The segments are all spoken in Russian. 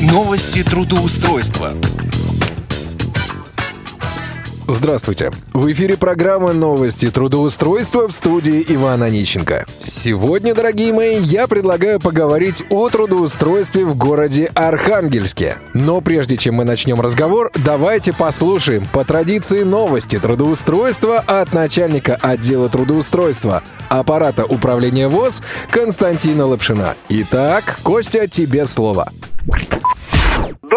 Новости трудоустройства. Здравствуйте. В эфире программа «Новости трудоустройства» в студии Ивана Онищенко. Сегодня, дорогие мои, я предлагаю поговорить о трудоустройстве в городе Архангельске. Но прежде чем мы начнем разговор, давайте послушаем по традиции новости трудоустройства от начальника отдела трудоустройства аппарата управления ВОЗ Константина Лапшина. Итак, Костя, тебе слово.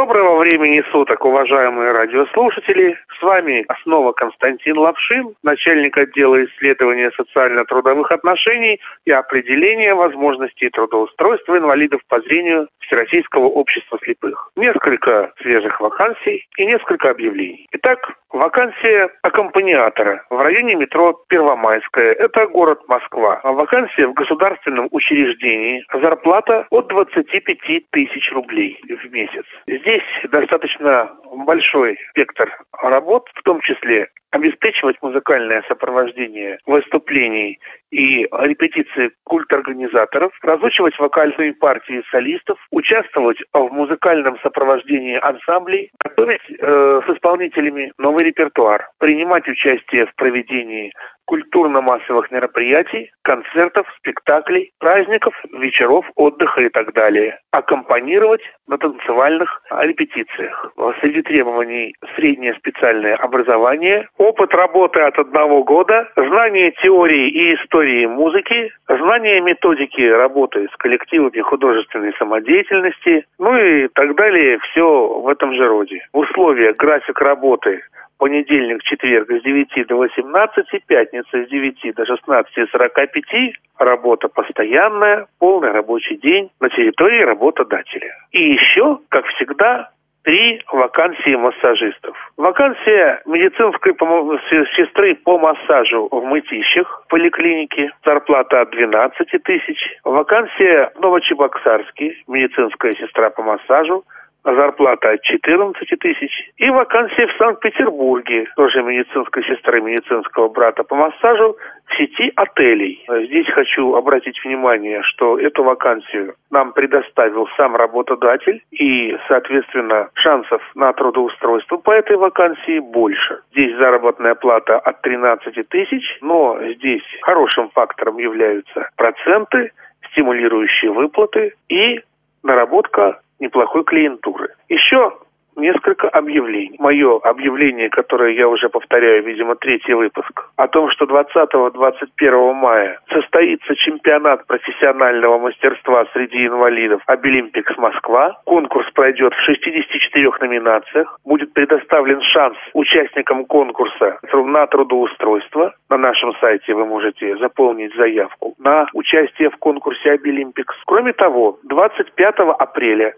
Доброго времени суток, уважаемые радиослушатели. С вами снова Константин Лапшин, начальник отдела исследования социально-трудовых отношений и определения возможностей трудоустройства инвалидов по зрению Всероссийского общества слепых. Несколько свежих вакансий и несколько объявлений. Итак, вакансия аккомпаниатора в районе метро Первомайская. Это город Москва. Вакансия в государственном учреждении. Зарплата от 25 тысяч рублей в месяц. Здесь достаточно большой спектр работ, в том числе обеспечивать музыкальное сопровождение выступлений и репетиции культ-организаторов, разучивать вокальные партии солистов, участвовать в музыкальном сопровождении ансамблей, готовить э, с исполнителями новый репертуар, принимать участие в проведении культурно-массовых мероприятий, концертов, спектаклей, праздников, вечеров, отдыха и так далее. Аккомпанировать на танцевальных репетициях. Среди требований среднее специальное образование, опыт работы от одного года, знание теории и истории музыки, знание методики работы с коллективами художественной самодеятельности, ну и так далее, все в этом же роде. Условия, график работы понедельник, четверг с 9 до 18, пятница с 9 до 16.45, работа постоянная, полный рабочий день на территории работодателя. И еще, как всегда, три вакансии массажистов. Вакансия медицинской сестры по массажу в Мытищах, в поликлинике, зарплата от 12 тысяч. Вакансия в Новочебоксарске, медицинская сестра по массажу, зарплата от 14 тысяч. И вакансия в Санкт-Петербурге, тоже медицинской сестры, медицинского брата по массажу сети отелей. Здесь хочу обратить внимание, что эту вакансию нам предоставил сам работодатель, и, соответственно, шансов на трудоустройство по этой вакансии больше. Здесь заработная плата от 13 тысяч, но здесь хорошим фактором являются проценты, стимулирующие выплаты и наработка неплохой клиентуры. Еще объявлений. Мое объявление, которое я уже повторяю, видимо, третий выпуск, о том, что 20-21 мая состоится чемпионат профессионального мастерства среди инвалидов Обилимпикс Москва. Конкурс пройдет в 64 номинациях. Будет предоставлен шанс участникам конкурса на трудоустройство. На нашем сайте вы можете заполнить заявку на участие в конкурсе Обилимпикс. Кроме того, 25 апреля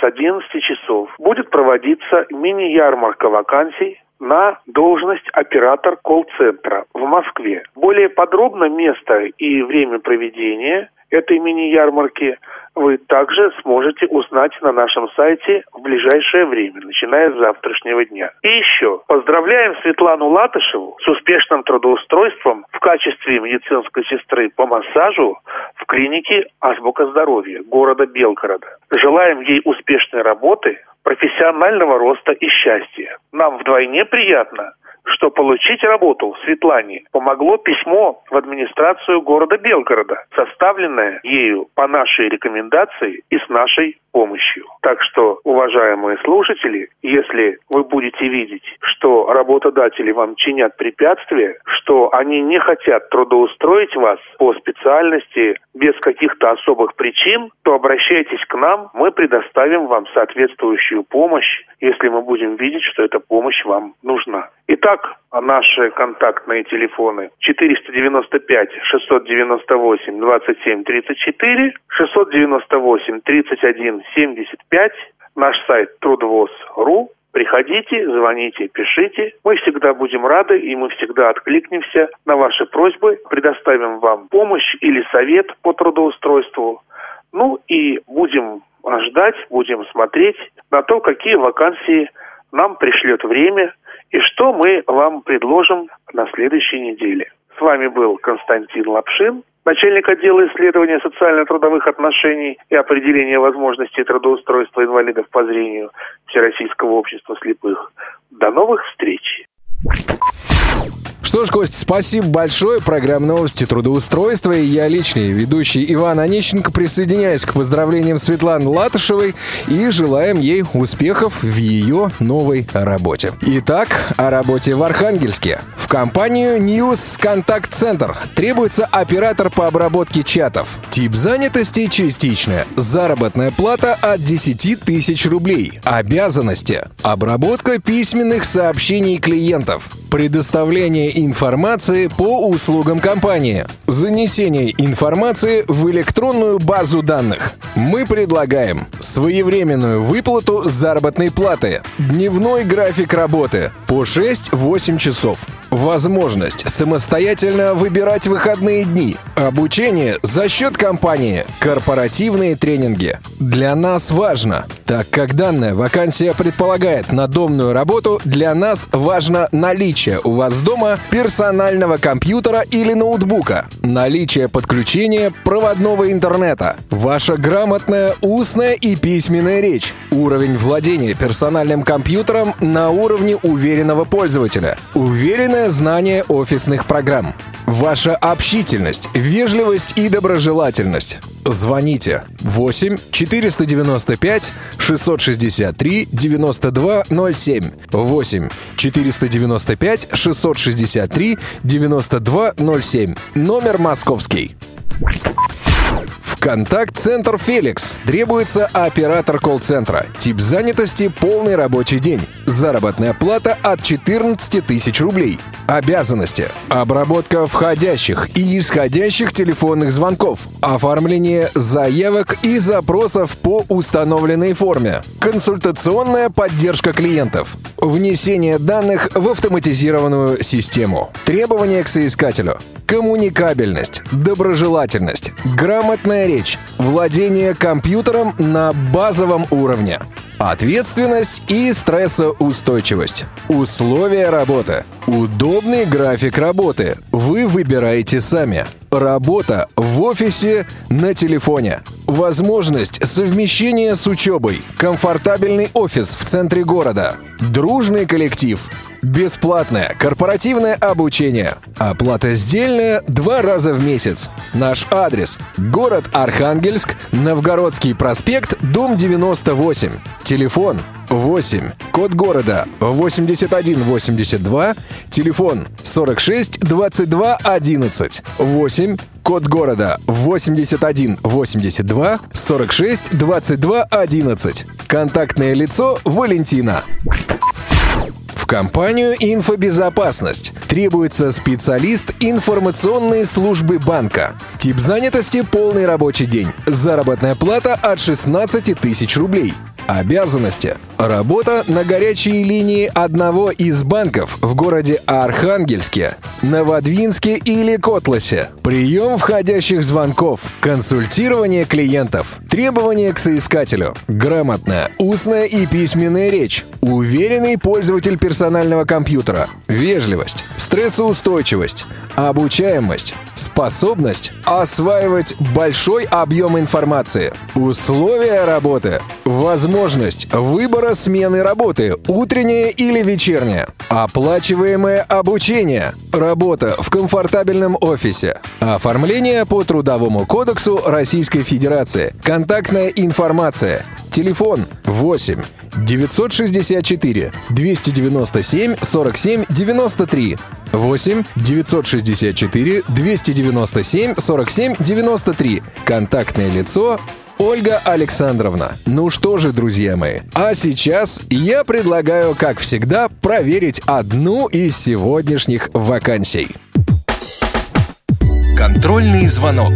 с 11 часов будет проводиться мини-ярмарка вакансий на должность оператор колл-центра в Москве. Более подробно место и время проведения этой мини-ярмарки вы также сможете узнать на нашем сайте в ближайшее время, начиная с завтрашнего дня. И еще поздравляем Светлану Латышеву с успешным трудоустройством в качестве медицинской сестры по массажу клинике Азбука здоровья города Белгорода. Желаем ей успешной работы, профессионального роста и счастья. Нам вдвойне приятно – что получить работу Светлане помогло письмо в администрацию города Белгорода, составленное ею по нашей рекомендации и с нашей помощью. Так что, уважаемые слушатели, если вы будете видеть, что работодатели вам чинят препятствия, что они не хотят трудоустроить вас по специальности без каких-то особых причин, то обращайтесь к нам, мы предоставим вам соответствующую помощь, если мы будем видеть, что эта помощь вам нужна. Итак, наши контактные телефоны 495 698 27 34, 698 31 75, наш сайт трудвоз.ру. Приходите, звоните, пишите. Мы всегда будем рады и мы всегда откликнемся на ваши просьбы, предоставим вам помощь или совет по трудоустройству. Ну и будем ждать, будем смотреть на то, какие вакансии нам пришлет время и что мы вам предложим на следующей неделе. С вами был Константин Лапшин, начальник отдела исследования социально-трудовых отношений и определения возможностей трудоустройства инвалидов по зрению Всероссийского общества слепых. До новых встреч! Что ж, Костя, спасибо большое. Программа новости трудоустройства. И я личный ведущий Иван Онищенко присоединяюсь к поздравлениям Светланы Латышевой и желаем ей успехов в ее новой работе. Итак, о работе в Архангельске. В компанию News Contact Center требуется оператор по обработке чатов. Тип занятости частичная. Заработная плата от 10 тысяч рублей. Обязанности. Обработка письменных сообщений клиентов. Предоставление информации по услугам компании. Занесение информации в электронную базу данных. Мы предлагаем своевременную выплату заработной платы, дневной график работы по 6-8 часов, возможность самостоятельно выбирать выходные дни, обучение за счет компании, корпоративные тренинги. Для нас важно, так как данная вакансия предполагает надомную работу, для нас важно наличие у вас дома персонального компьютера или ноутбука, наличие подключения проводного интернета, ваша грамотная устная и письменная речь, уровень владения персональным компьютером на уровне уверенного пользователя, уверенное знание офисных программ, ваша общительность, вежливость и доброжелательность. Звоните 8 495 663 9207 8 495 663 9207 Номер московский. Контакт-центр «Феликс». Требуется оператор колл-центра. Тип занятости – полный рабочий день. Заработная плата от 14 тысяч рублей. Обязанности. Обработка входящих и исходящих телефонных звонков. Оформление заявок и запросов по установленной форме. Консультационная поддержка клиентов. Внесение данных в автоматизированную систему. Требования к соискателю. Коммуникабельность, доброжелательность, грамотная речь, владение компьютером на базовом уровне. Ответственность и стрессоустойчивость. Условия работы. Удобный график работы. Вы выбираете сами. Работа в офисе на телефоне. Возможность совмещения с учебой. Комфортабельный офис в центре города. Дружный коллектив. Бесплатное корпоративное обучение. Оплата сдельная два раза в месяц. Наш адрес. Город Архангельск, Новгородский проспект, дом 98. Телефон 8. Код города 8182. Телефон 46 22 11. 8. Код города 81 82 46 22 11. Контактное лицо Валентина компанию «Инфобезопасность». Требуется специалист информационной службы банка. Тип занятости – полный рабочий день. Заработная плата от 16 тысяч рублей. Обязанности. Работа на горячей линии одного из банков в городе Архангельске, Новодвинске или Котласе. Прием входящих звонков. Консультирование клиентов. Требования к соискателю. Грамотная, устная и письменная речь. Уверенный пользователь персонального компьютера. Вежливость. Стрессоустойчивость. Обучаемость. Способность осваивать большой объем информации. Условия работы. Возможность выбора смены работы, утренняя или вечерняя. Оплачиваемое обучение. Работа в комфортабельном офисе. Оформление по Трудовому кодексу Российской Федерации. Контактная информация. Телефон 8 964 297 47 93 8 964 297 47 93 Контактное лицо Ольга Александровна. Ну что же, друзья мои, а сейчас я предлагаю, как всегда, проверить одну из сегодняшних вакансий. Контрольный звонок.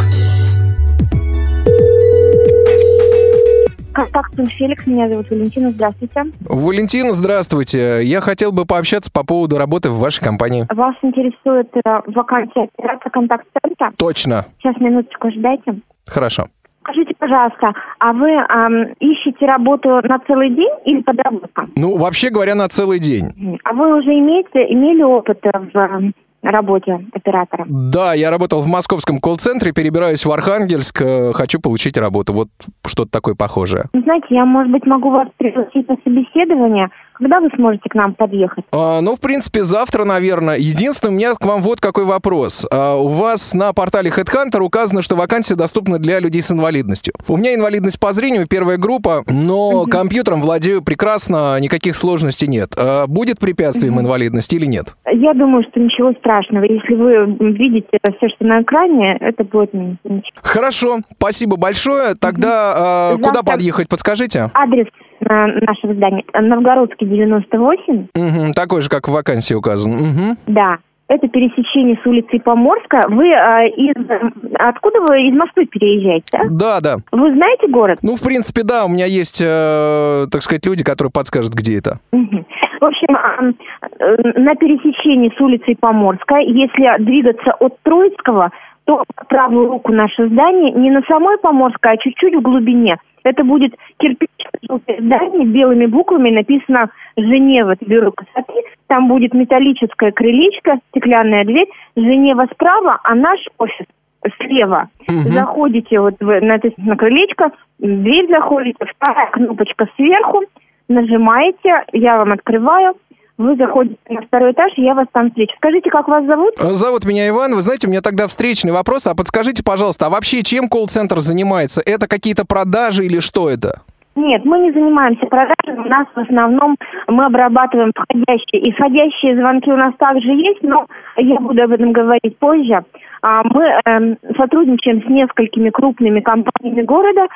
Контакт Феликс, меня зовут Валентина, здравствуйте. Валентина, здравствуйте. Я хотел бы пообщаться по поводу работы в вашей компании. Вас интересует э, вакансия оператора контакт-центра? Точно. Сейчас минуточку ждайте. Хорошо. Скажите, пожалуйста, а вы эм, ищете работу на целый день или подработка? Ну, вообще говоря, на целый день. А вы уже имеете, имели опыт в работе оператора? Да, я работал в московском колл-центре, перебираюсь в Архангельск, э, хочу получить работу. Вот что-то такое похожее. Знаете, я, может быть, могу вас пригласить на собеседование. Когда вы сможете к нам подъехать? А, ну, в принципе, завтра, наверное. Единственное, у меня к вам вот какой вопрос. А, у вас на портале Headhunter указано, что вакансия доступна для людей с инвалидностью. У меня инвалидность по зрению, первая группа, но компьютером владею прекрасно, никаких сложностей нет. А, будет препятствием инвалидности или нет? Я думаю, что ничего страшного. Если вы видите все, что на экране, это будет ничего. Хорошо, спасибо большое. Тогда а, куда Завтра- подъехать, подскажите? Адрес нашего здания э, Новгородский 98. Мгм, такой же, как в вакансии указан. Мгм. Да. Это пересечение с улицей Поморска. Вы э, из... Откуда вы из Москвы переезжаете, да? Да, да. Вы знаете город? Ну, в принципе, да, у меня есть, э, так сказать, люди, которые подскажут, где это. В общем, а, э, на пересечении с улицей Поморская, если двигаться от Троицкого, то правую руку наше здание не на самой Поморской, а чуть-чуть в глубине. Это будет кирпичное здание, белыми буквами написано «Женева, бюро красоты». Там будет металлическая крылечко, стеклянная дверь. Женева справа, а наш офис слева. Мгм. Заходите вот в- на, это- на крылечко, дверь заходите, вторая кнопочка сверху, нажимаете, я вам открываю, вы заходите на второй этаж, и я вас там встречу. Скажите, как вас зовут? Э, Зовут меня Иван. Вы знаете, у меня тогда встречный вопрос. А подскажите, пожалуйста, а вообще чем колл-центр занимается? Это какие-то продажи или что это? Нет, мы не занимаемся продажами, у нас в основном мы обрабатываем входящие. И входящие звонки у нас также есть, но я буду об этом говорить позже. А, Мы эм, сотрудничаем с несколькими крупными компаниями города,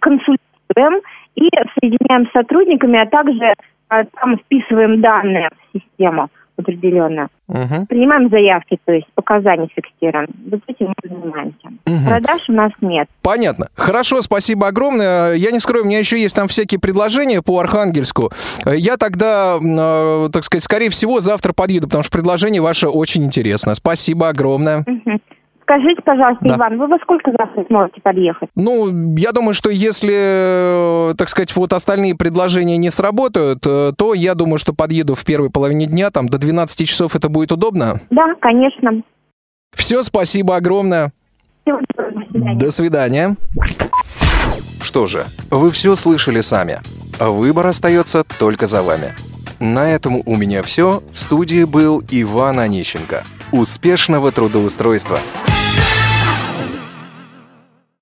консультируем и соединяем с сотрудниками, а также там вписываем данные в систему определенно. Мгм. Принимаем заявки, то есть показания фиксируем. Вот этим мы занимаемся. Мгм. Продаж у нас нет. Понятно. Хорошо, спасибо огромное. Я не скрою, у меня еще есть там всякие предложения по Архангельску. Я тогда, э, так сказать, скорее всего, завтра подъеду, потому что предложение ваше очень интересно. Спасибо огромное. Мгм. Скажите, пожалуйста, Да. Иван, вы во сколько завтра сможете подъехать? Ну, я думаю, что если, э, так сказать, вот остальные предложения не сработают, э, то я думаю, что подъеду в первой половине дня, там до 12 часов это будет удобно. Да, конечно. Все, спасибо огромное. Всего доброго, до свидания. До свидания. Что же, вы все слышали сами. Выбор остается только за вами. На этом у меня все. В студии был Иван Онищенко. Успешного трудоустройства!